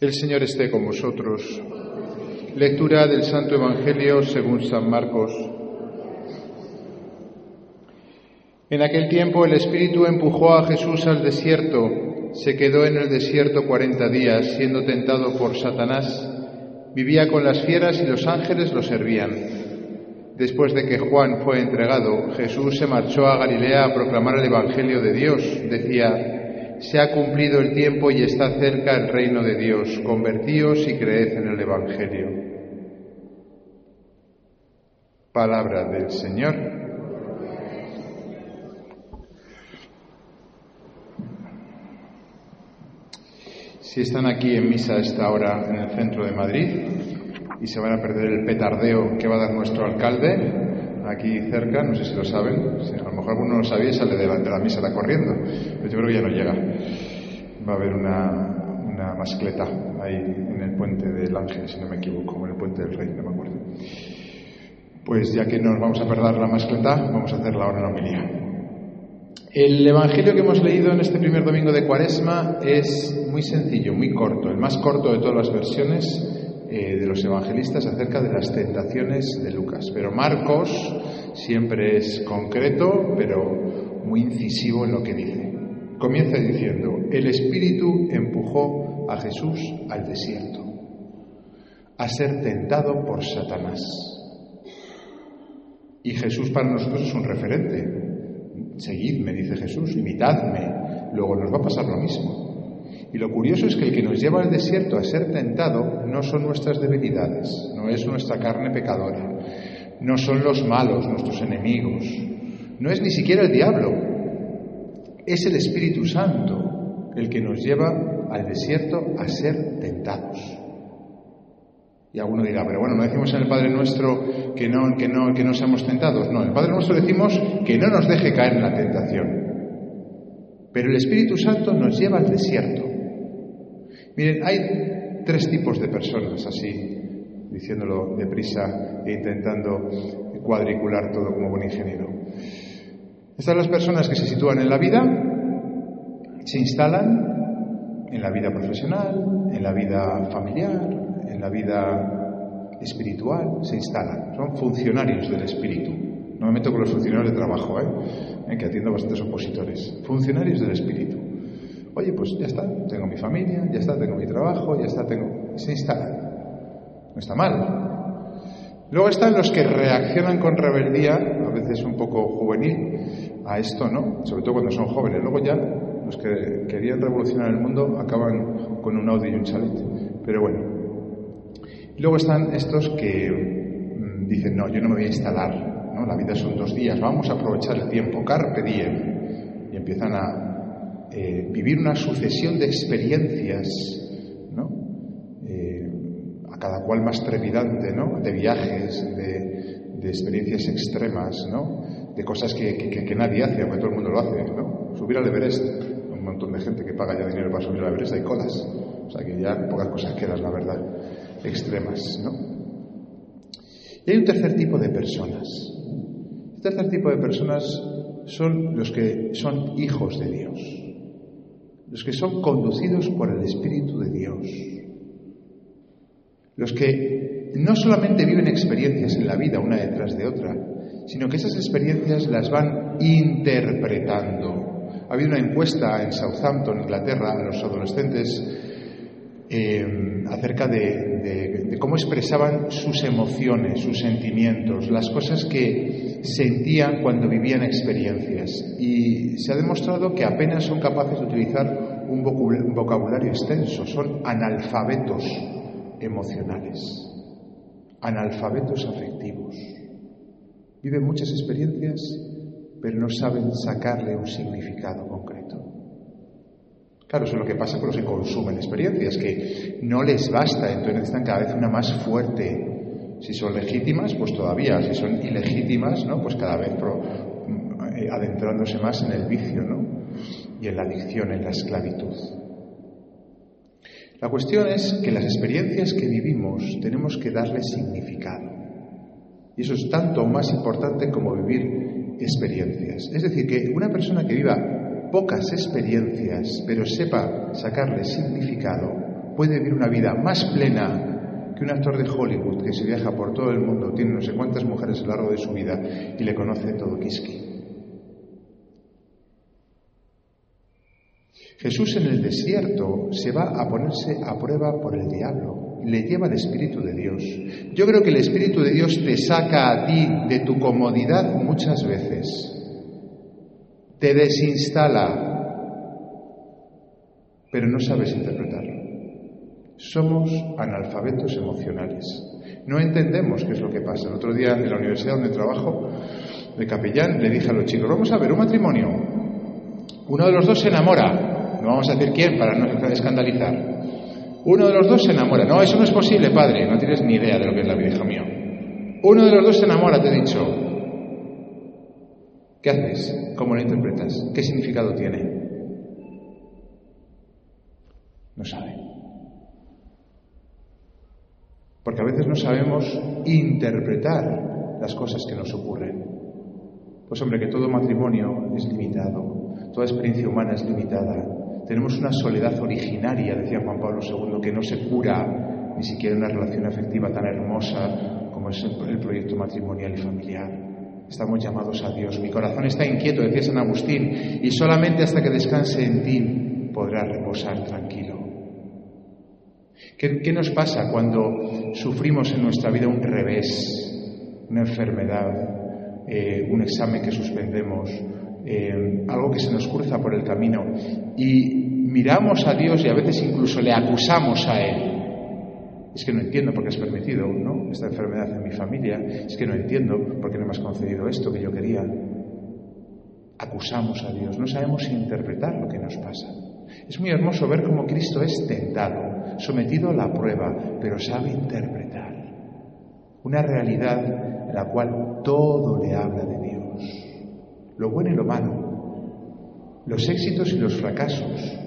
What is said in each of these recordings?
El Señor esté con vosotros. Lectura del Santo Evangelio según San Marcos. En aquel tiempo el Espíritu empujó a Jesús al desierto. Se quedó en el desierto cuarenta días, siendo tentado por Satanás. Vivía con las fieras y los ángeles lo servían. Después de que Juan fue entregado, Jesús se marchó a Galilea a proclamar el Evangelio de Dios. Decía, se ha cumplido el tiempo y está cerca el reino de Dios. Convertíos y creed en el Evangelio. Palabra del Señor. Si están aquí en misa a esta hora en el centro de Madrid y se van a perder el petardeo que va a dar nuestro alcalde, aquí cerca, no sé si lo saben, a lo mejor alguno lo sabía y sale delante de la misa, corriendo, pero yo creo que ya no llega. Va a haber una, una mascleta ahí en el puente del Ángel, si no me equivoco, o en el puente del Rey, no me acuerdo. Pues ya que nos vamos a perder la mascleta, vamos a hacer la hora en la homilía. El Evangelio que hemos leído en este primer domingo de Cuaresma es muy sencillo, muy corto, el más corto de todas las versiones eh, de los evangelistas acerca de las tentaciones de Lucas. Pero Marcos siempre es concreto, pero muy incisivo en lo que dice. Comienza diciendo, el Espíritu empujó a Jesús al desierto, a ser tentado por Satanás. Y Jesús para nosotros es un referente. Seguidme, dice Jesús, imitadme, luego nos va a pasar lo mismo. Y lo curioso es que el que nos lleva al desierto a ser tentado no son nuestras debilidades, no es nuestra carne pecadora, no son los malos, nuestros enemigos, no es ni siquiera el diablo, es el Espíritu Santo el que nos lleva al desierto a ser tentados. Y alguno dirá, pero bueno, no decimos en el Padre Nuestro que no, que no, que no seamos tentados. No, en el Padre Nuestro decimos que no nos deje caer en la tentación. Pero el Espíritu Santo nos lleva al desierto. Miren, hay tres tipos de personas así, diciéndolo deprisa e intentando cuadricular todo como buen ingeniero. Están las personas que se sitúan en la vida, se instalan en la vida profesional, en la vida familiar, en la vida espiritual, se instalan. Son funcionarios del espíritu. No me meto con los funcionarios de trabajo, ¿eh? En que atiendo bastantes opositores. Funcionarios del espíritu. Oye, pues ya está, tengo mi familia, ya está, tengo mi trabajo, ya está, tengo... Se instala. No está mal. Luego están los que reaccionan con rebeldía, a veces un poco juvenil, a esto, ¿no? Sobre todo cuando son jóvenes. Luego ya los que querían revolucionar el mundo acaban con un Audi y un chalet. Pero bueno. Luego están estos que mm, dicen, no, yo no me voy a instalar, ¿no? La vida son dos días, vamos a aprovechar el tiempo, carpe diem. Y empiezan a eh, vivir una sucesión de experiencias, ¿no? Eh, a cada cual más trepidante, ¿no? De viajes, de, experiencias extremas, ¿no? De cosas que, que, nadie hace, aunque todo el mundo lo hace, ¿no? Subir al Everest, un montón de gente que paga ya dinero para subir al Everest, hay colas. O sea que ya pocas cosas quedan, la verdad, extremas, ¿no? Y hay un tercer tipo de personas. El tercer tipo de personas son los que son hijos de Dios los que son conducidos por el Espíritu de Dios, los que no solamente viven experiencias en la vida una detrás de otra, sino que esas experiencias las van interpretando. Ha habido una encuesta en Southampton, Inglaterra, a los adolescentes eh, acerca de, cómo expresaban sus emociones, sus sentimientos, las cosas que sentían cuando vivían experiencias. Y se ha demostrado que apenas son capaces de utilizar un vocabulario extenso, son analfabetos emocionales, analfabetos afectivos. Viven muchas experiencias, pero no saben sacarle un significado concreto. Claro, eso es lo que pasa los que consumen experiencias, que no les basta, entonces necesitan cada vez una más fuerte. Si son legítimas, pues todavía, si son ilegítimas, ¿no? Pues cada vez eh, adentrándose más en el vicio, ¿no? Y en la adicción, en la esclavitud. La cuestión es que las experiencias que vivimos tenemos que darle significado. Y eso es tanto más importante como vivir experiencias. Es decir, que una persona que viva pocas experiencias, pero sepa sacarle significado, puede vivir una vida más plena que un actor de Hollywood que se viaja por todo el mundo, tiene no sé cuántas mujeres a lo largo de su vida y le conoce todo Kiski. Jesús en el desierto se va a ponerse a prueba por el diablo, le lleva el Espíritu de Dios. Yo creo que el Espíritu de Dios te saca a ti de tu comodidad muchas veces, te desinstala, pero no sabes interpretarlo. Somos analfabetos emocionales. No entendemos qué es lo que pasa. El otro día en la universidad donde trabajo, de capellán, le dije a los chicos, vamos a ver un matrimonio. Uno de los dos se enamora, no vamos a decir quién para no escandalizar. Uno de los dos se enamora. No, eso no es posible, padre. No tienes ni idea de lo que es la vida, hijo mío. Uno de los dos se enamora, te he dicho. ¿Qué haces? ¿Cómo lo interpretas? ¿Qué significado tiene? No sabe. Porque a veces no sabemos interpretar las cosas que nos ocurren. Pues hombre, que todo matrimonio es limitado, toda experiencia humana es limitada, tenemos una soledad originaria, decía Juan Pablo II, que no se cura ni siquiera una relación afectiva tan hermosa como es el proyecto matrimonial y familiar. Estamos llamados a Dios. Mi corazón está inquieto, decía San Agustín, y solamente hasta que descanse en ti podrá reposar tranquilo. ¿Qué, nos pasa cuando sufrimos en nuestra vida un revés, una enfermedad, eh, un examen que suspendemos, eh, algo que se nos cruza por el camino y miramos a Dios y a veces incluso le acusamos a Él. Es que no entiendo por qué has permitido ¿no? esta enfermedad en mi familia, es que no entiendo por qué no me has concedido esto que yo quería. Acusamos a Dios, no sabemos interpretar lo que nos pasa. Es muy hermoso ver cómo Cristo es tentado, sometido a la prueba, pero sabe interpretar una realidad en la cual todo le habla de Dios lo bueno y lo malo, los éxitos y los fracasos,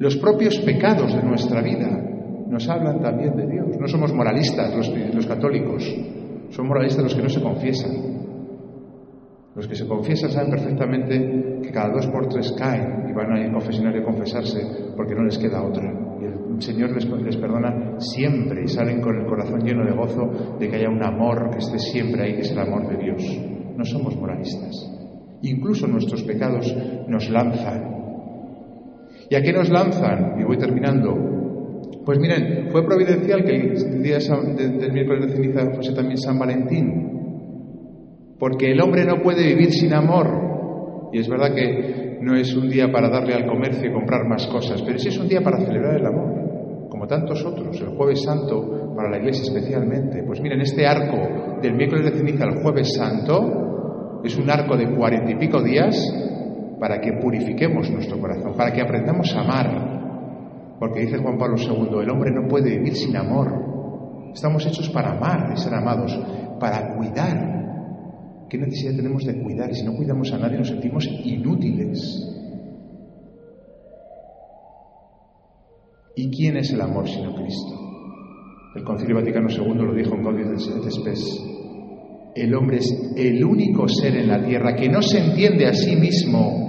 los propios pecados de nuestra vida, nos hablan también de Dios. No somos moralistas los, católicos, son moralistas los que no se confiesan. Los que se confiesan saben perfectamente que cada dos por tres caen y van al confesionario a confesarse porque no les queda otra. Y el Señor les, les, perdona siempre y salen con el corazón lleno de gozo de que haya un amor que esté siempre ahí, que es el amor de Dios. No somos moralistas. Incluso nuestros pecados nos lanzan. ¿Y a qué nos lanzan? Y voy terminando. Pues miren, fue providencial que el día del miércoles de ceniza fuese también San Valentín. Porque el hombre no puede vivir sin amor. Y es verdad que no es un día para darle al comercio y comprar más cosas, pero sí es un día para celebrar el amor, como tantos otros. El jueves santo, para la iglesia especialmente. Pues miren, este arco del miércoles de ceniza al jueves santo es un arco de cuarenta y pico días para que purifiquemos nuestro corazón, para que aprendamos a amar. Porque dice Juan Pablo II, el hombre no puede vivir sin amor. Estamos hechos para amar y ser amados, para cuidar. ¿Qué necesidad tenemos de cuidar? Y si no cuidamos a nadie nos sentimos inútiles. ¿Y quién es el amor sino Cristo? El Concilio Vaticano II lo dijo en Gaudium et Spes. El hombre es el único ser en la tierra que no se entiende a sí mismo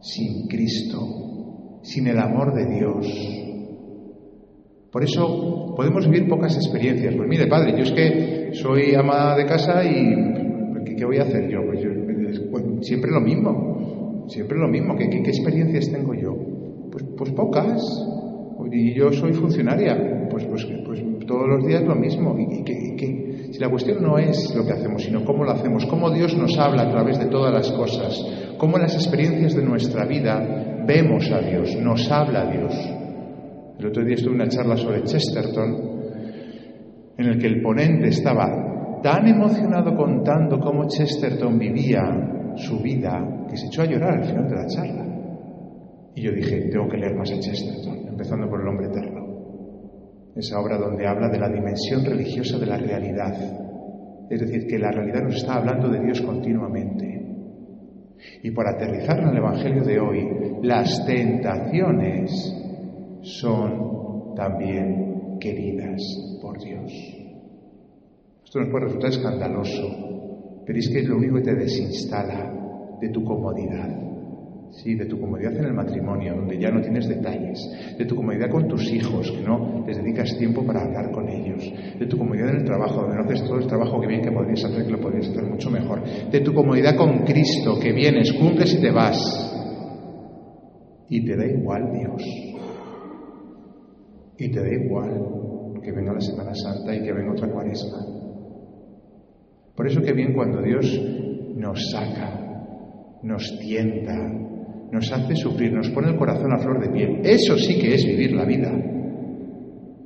sin Cristo, sin el amor de Dios. Por eso podemos vivir pocas experiencias. Pues mire, padre, yo es que soy ama de casa y ¿qué, voy a hacer yo? Pues, pues siempre lo mismo, siempre lo mismo. ¿Qué, experiencias tengo yo? Pues, pues pocas. Y yo soy funcionaria, pues, pues, pues todos los días lo mismo. ¿Y, qué, si la cuestión no es lo que hacemos, sino cómo lo hacemos, cómo Dios nos habla a través de todas las cosas, cómo las experiencias de nuestra vida vemos a Dios, nos habla a Dios. El otro día estuve en una charla sobre Chesterton, en el que el ponente estaba tan emocionado contando cómo Chesterton vivía su vida que se echó a llorar al final de la charla. Y yo dije, tengo que leer más a Chesterton, empezando por el hombre eterno esa obra donde habla de la dimensión religiosa de la realidad. Es decir, que la realidad nos está hablando de Dios continuamente. Y por aterrizar en el Evangelio de hoy, las tentaciones son también queridas por Dios. Esto nos puede resultar escandaloso, pero es que es lo único que te desinstala de tu comodidad. Sí, de tu comodidad en el matrimonio, donde ya no tienes detalles. De tu comodidad con tus hijos, que no les dedicas tiempo para hablar con ellos. De tu comodidad en el trabajo, donde no haces todo el trabajo que bien que podrías hacer, que lo podrías hacer mucho mejor. De tu comodidad con Cristo, que vienes, cumples y te vas. Y te da igual Dios. Y te da igual que venga la Semana Santa y que venga otra cuaresma. Por eso que bien cuando Dios nos saca, nos tienta, nos hace sufrir, nos pone el corazón a flor de piel. Eso sí que es vivir la vida.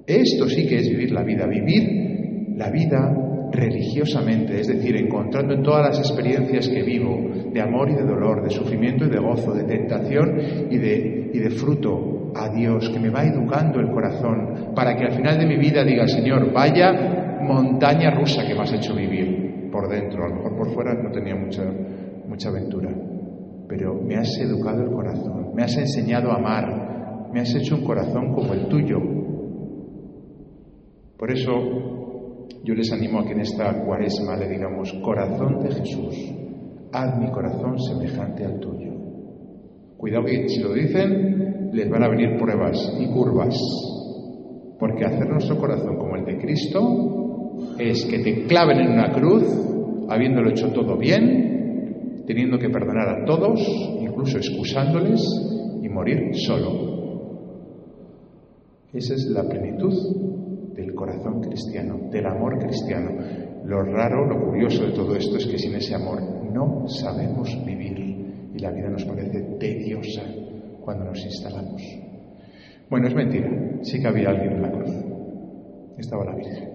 Esto sí que es vivir la vida. Vivir la vida religiosamente, es decir, encontrando en todas las experiencias que vivo, de amor y de dolor, de sufrimiento y de gozo, de tentación y de, fruto, a Dios, que me va educando el corazón, para que al final de mi vida diga, Señor, vaya montaña rusa que me has hecho vivir por dentro, a lo mejor por fuera no tenía mucha, mucha aventura pero me has educado el corazón, me has enseñado a amar, me has hecho un corazón como el tuyo. Por eso yo les animo a que en esta cuaresma le digamos, corazón de Jesús, haz mi corazón semejante al tuyo. Cuidado que si lo dicen, les van a venir pruebas y curvas, porque hacer nuestro corazón como el de Cristo es que te claven en una cruz, habiéndolo hecho todo bien, teniendo que perdonar a todos, incluso excusándoles, y morir solo. Esa es la plenitud del corazón cristiano, del amor cristiano. Lo raro, lo curioso de todo esto es que sin ese amor no sabemos vivir y la vida nos parece tediosa cuando nos instalamos. Bueno, es mentira, sí que había alguien en la cruz. Estaba la Virgen.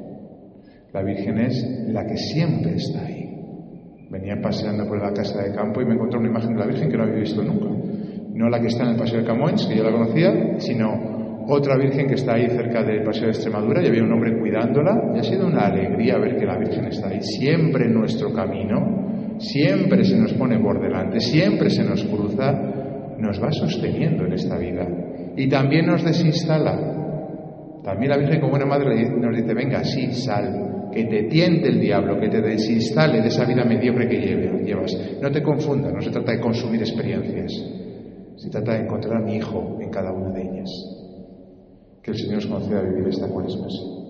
La Virgen es la que siempre está ahí. Venía paseando por la casa de campo y me encontré una imagen de la Virgen que no había visto nunca. No la que está en el Paseo de Camões, que yo la conocía, sino otra Virgen que está ahí cerca del Paseo de Extremadura y había un hombre cuidándola. Y ha sido una alegría ver que la Virgen está ahí, siempre en nuestro camino, siempre se nos pone por delante, siempre se nos cruza, nos va sosteniendo en esta vida. Y también nos desinstala. También la Virgen como buena madre nos dice, venga, sí, sal, que te tiente el diablo, que te desinstale de esa vida mediocre que llevas. No te confundas, no se trata de consumir experiencias, se trata de encontrar a mi hijo en cada una de ellas. Que el Señor nos conceda vivir esta cuaresma